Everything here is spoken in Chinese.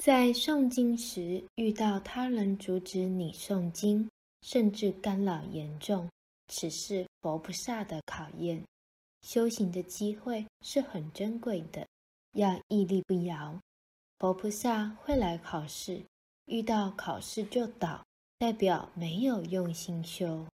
在诵经时遇到他人阻止你诵经甚至干扰严重此是佛菩萨的考验。修行的机会是很珍贵的要屹立不摇。佛菩萨会来考试遇到考试就倒代表没有用心修。